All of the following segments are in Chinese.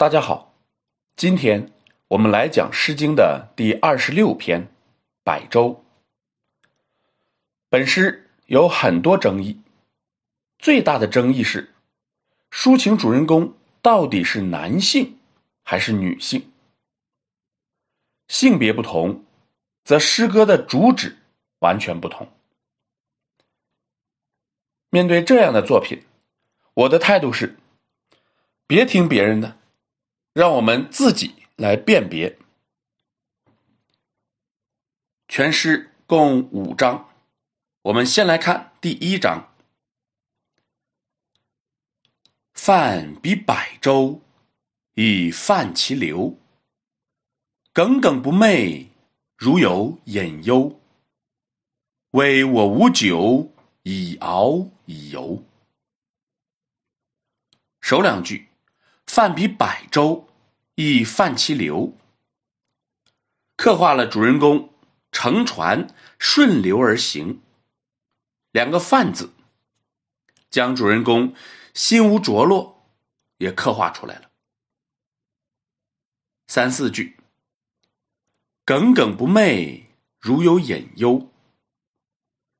大家好，今天我们来讲《诗经》的第二十六篇《百舟》。本诗有很多争议，最大的争议是，抒情主人公到底是男性还是女性？性别不同，则诗歌的主旨完全不同。面对这样的作品，我的态度是：别听别人的。让我们自己来辨别。全诗共五章，我们先来看第一章：“泛彼百舟，以泛其流。耿耿不寐，如有隐忧。为我无酒，以敖以游。”首两句。泛彼百舟，亦泛其流，刻画了主人公乘船顺流而行。两个“泛”字，将主人公心无着落也刻画出来了。三四句，耿耿不寐，如有隐忧，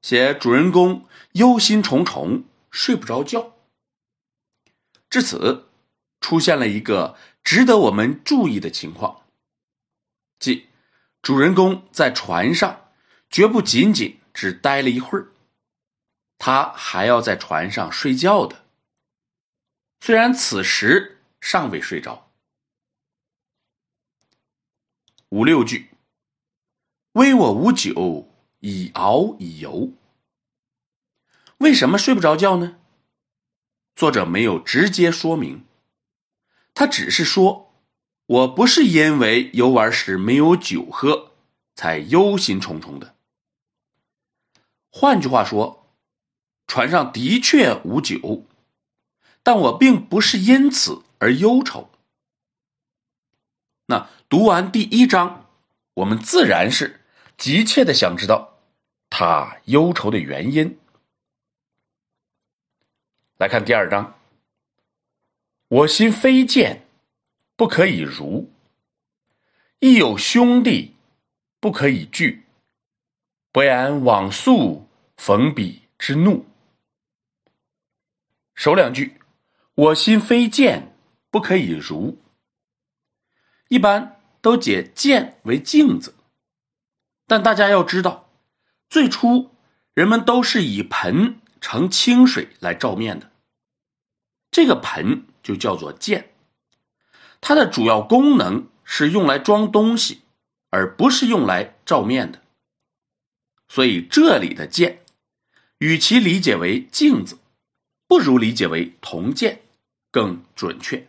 写主人公忧心忡忡，睡不着觉。至此。出现了一个值得我们注意的情况，即主人公在船上绝不仅仅只待了一会儿，他还要在船上睡觉的。虽然此时尚未睡着。五六句，微我无酒，以敖以游。为什么睡不着觉呢？作者没有直接说明。他只是说：“我不是因为游玩时没有酒喝才忧心忡忡的。”换句话说，船上的确无酒，但我并不是因此而忧愁。那读完第一章，我们自然是急切的想知道他忧愁的原因。来看第二章。我心非贱，不可以如；亦有兄弟，不可以惧。不言往宿，逢彼之怒。首两句，我心非贱，不可以如。一般都解剑为镜子，但大家要知道，最初人们都是以盆盛清水来照面的。这个盆。就叫做剑，它的主要功能是用来装东西，而不是用来照面的。所以这里的剑，与其理解为镜子，不如理解为铜剑更准确。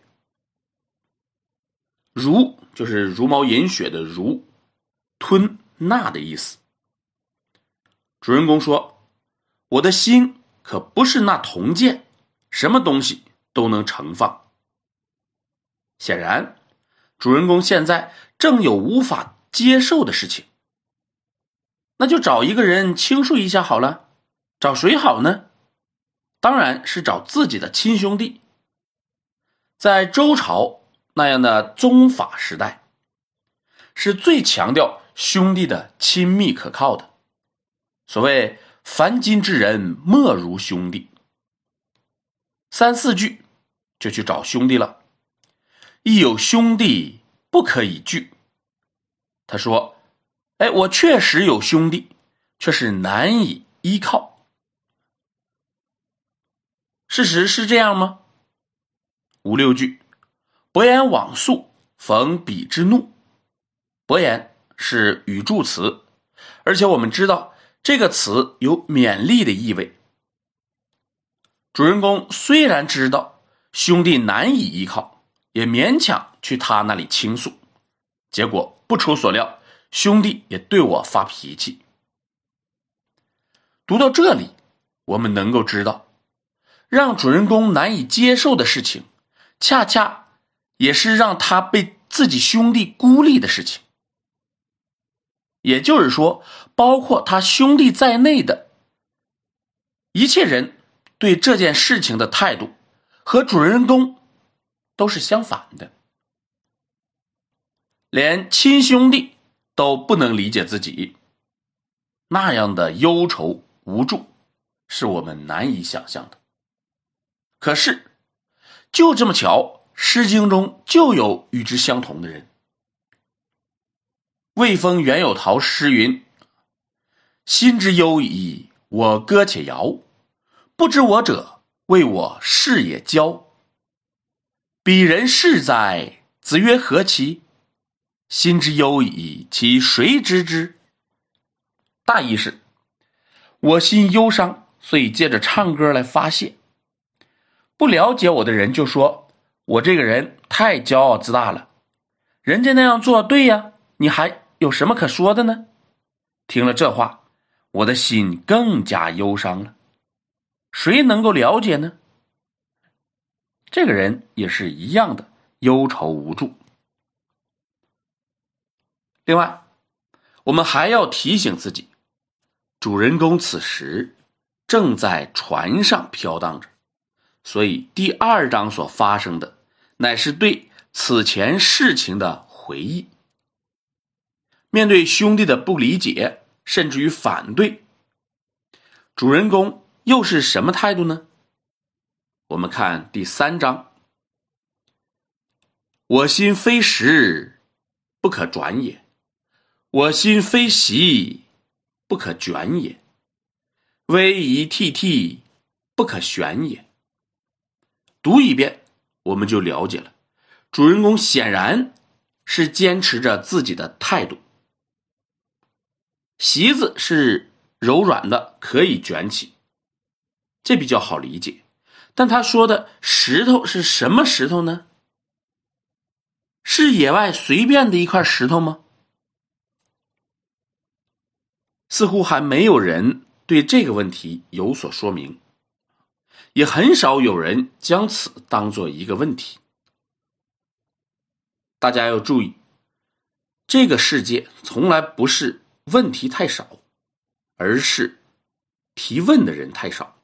如就是茹毛饮血的如，吞纳的意思。主人公说：“我的心可不是那铜剑，什么东西。”都能盛放。显然，主人公现在正有无法接受的事情，那就找一个人倾诉一下好了。找谁好呢？当然是找自己的亲兄弟。在周朝那样的宗法时代，是最强调兄弟的亲密可靠的。所谓“凡今之人，莫如兄弟”。三四句。就去找兄弟了，一有兄弟不可以拒。他说：“哎，我确实有兄弟，却是难以依靠。事实是这样吗？”五六句，伯言往宿，逢彼之怒。伯言是语助词，而且我们知道这个词有勉励的意味。主人公虽然知道。兄弟难以依靠，也勉强去他那里倾诉，结果不出所料，兄弟也对我发脾气。读到这里，我们能够知道，让主人公难以接受的事情，恰恰也是让他被自己兄弟孤立的事情。也就是说，包括他兄弟在内的一切人对这件事情的态度。和主人公都是相反的。连亲兄弟都不能理解自己，那样的忧愁无助，是我们难以想象的。可是，就这么巧，《诗经》中就有与之相同的人。魏风原有陶诗云：“心之忧矣，我歌且谣。不知我者，谓我是也骄。彼人是哉？子曰：何其？心之忧矣，其谁知之？”大意是：我心忧伤，所以借着唱歌来发泄。不了解我的人就说：“我这个人太骄傲自大了。”人家那样做对呀，你还？有什么可说的呢？听了这话，我的心更加忧伤了。谁能够了解呢？这个人也是一样的忧愁无助。另外，我们还要提醒自己，主人公此时正在船上飘荡着，所以第二章所发生的乃是对此前事情的回忆。面对兄弟的不理解，甚至于反对，主人公又是什么态度呢？我们看第三章：“我心非石，不可转也；我心非席，不可卷也；威仪涕涕，不可旋也。”读一遍，我们就了解了，主人公显然是坚持着自己的态度。席子是柔软的，可以卷起，这比较好理解。但他说的石头是什么石头呢？是野外随便的一块石头吗？似乎还没有人对这个问题有所说明，也很少有人将此当做一个问题。大家要注意，这个世界从来不是。问题太少，而是提问的人太少。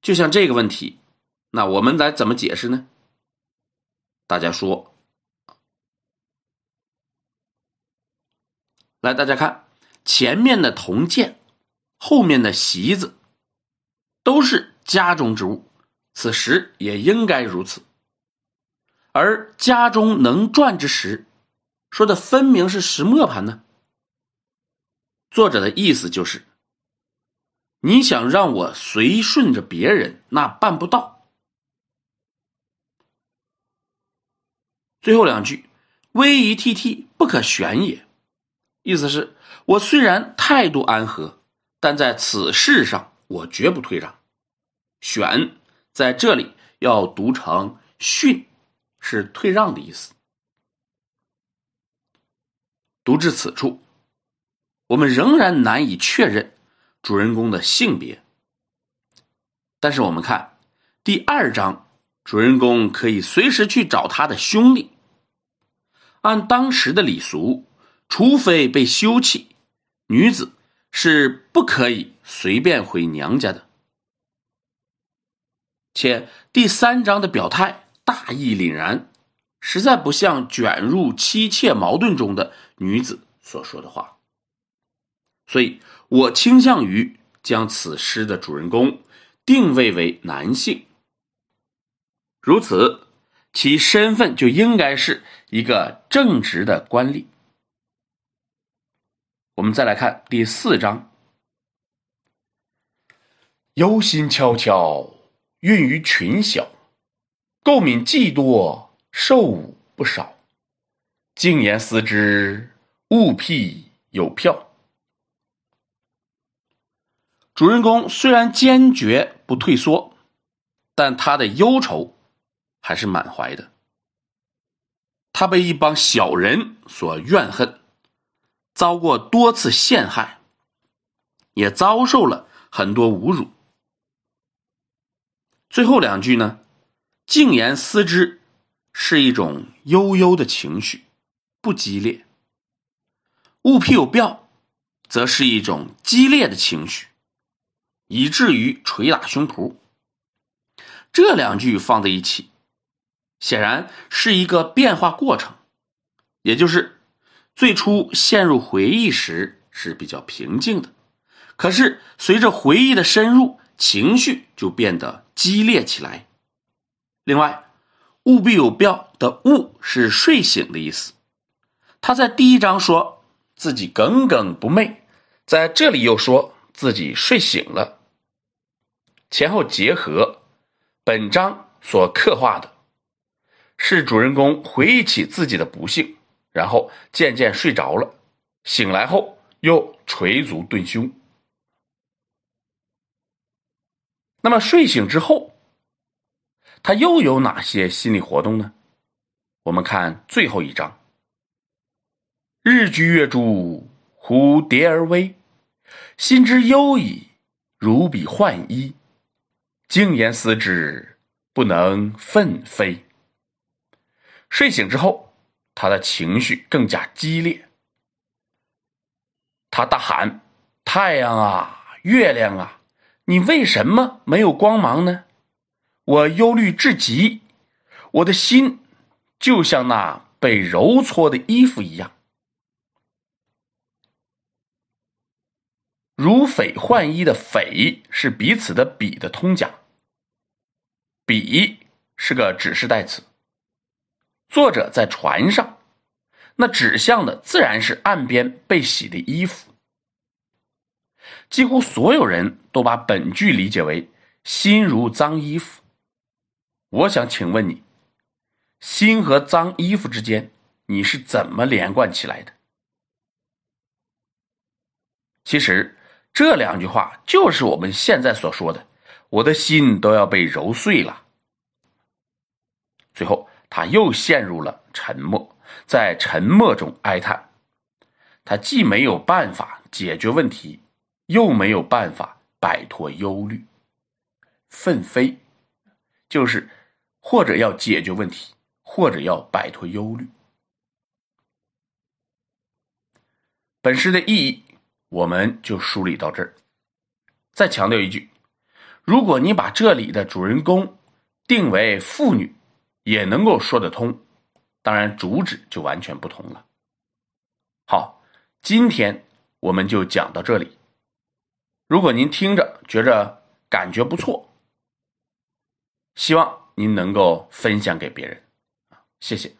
就像这个问题，那我们来怎么解释呢？大家说，来，大家看前面的铜剑，后面的席子，都是家中之物，此时也应该如此。而家中能转之时，说的分明是石磨盘呢。作者的意思就是，你想让我随顺着别人，那办不到。最后两句“威仪涕涕，不可旋也”，意思是我虽然态度安和，但在此事上我绝不退让。选在这里要读成“训”，是退让的意思。读至此处。我们仍然难以确认主人公的性别，但是我们看第二章，主人公可以随时去找他的兄弟。按当时的礼俗，除非被休弃，女子是不可以随便回娘家的。且第三章的表态大义凛然，实在不像卷入妻妾矛盾中的女子所说的话。所以我倾向于将此诗的主人公定位为男性，如此，其身份就应该是一个正直的官吏。我们再来看第四章：忧心悄悄，孕于群小，垢敏既多，受不少。静言思之，物辟有票。主人公虽然坚决不退缩，但他的忧愁还是满怀的。他被一帮小人所怨恨，遭过多次陷害，也遭受了很多侮辱。最后两句呢，“静言思之”是一种悠悠的情绪，不激烈；“物辟有表”则是一种激烈的情绪。以至于捶打胸脯。这两句放在一起，显然是一个变化过程，也就是最初陷入回忆时是比较平静的，可是随着回忆的深入，情绪就变得激烈起来。另外，务必有标的“务”是睡醒的意思。他在第一章说自己耿耿不寐，在这里又说自己睡醒了。前后结合，本章所刻画的是主人公回忆起自己的不幸，然后渐渐睡着了，醒来后又捶足顿胸。那么睡醒之后。他又有哪些心理活动呢？我们看最后一章：“日居月诸，蝴蝶而微，心之忧矣，如彼浣衣。静言思之，不能奋飞。”睡醒之后，他的情绪更加激烈，他大喊：“太阳啊，月亮啊，你为什么没有光芒呢？”我忧虑至极，我的心就像那被揉搓的衣服一样。如匪换衣的“匪”是彼此的“彼”的通假，“彼”是个指示代词。作者在船上，那指向的自然是岸边被洗的衣服。几乎所有人都把本句理解为心如脏衣服。我想请问你，心和脏衣服之间，你是怎么连贯起来的？其实这两句话就是我们现在所说的“我的心都要被揉碎了”。最后，他又陷入了沉默，在沉默中哀叹。他既没有办法解决问题，又没有办法摆脱忧虑，奋飞，就是。或者要解决问题，或者要摆脱忧虑。本诗的意义，我们就梳理到这儿。再强调一句：如果你把这里的主人公定为妇女，也能够说得通。当然，主旨就完全不同了。好，今天我们就讲到这里。如果您听着觉着感觉不错，希望。您能够分享给别人，啊，谢谢。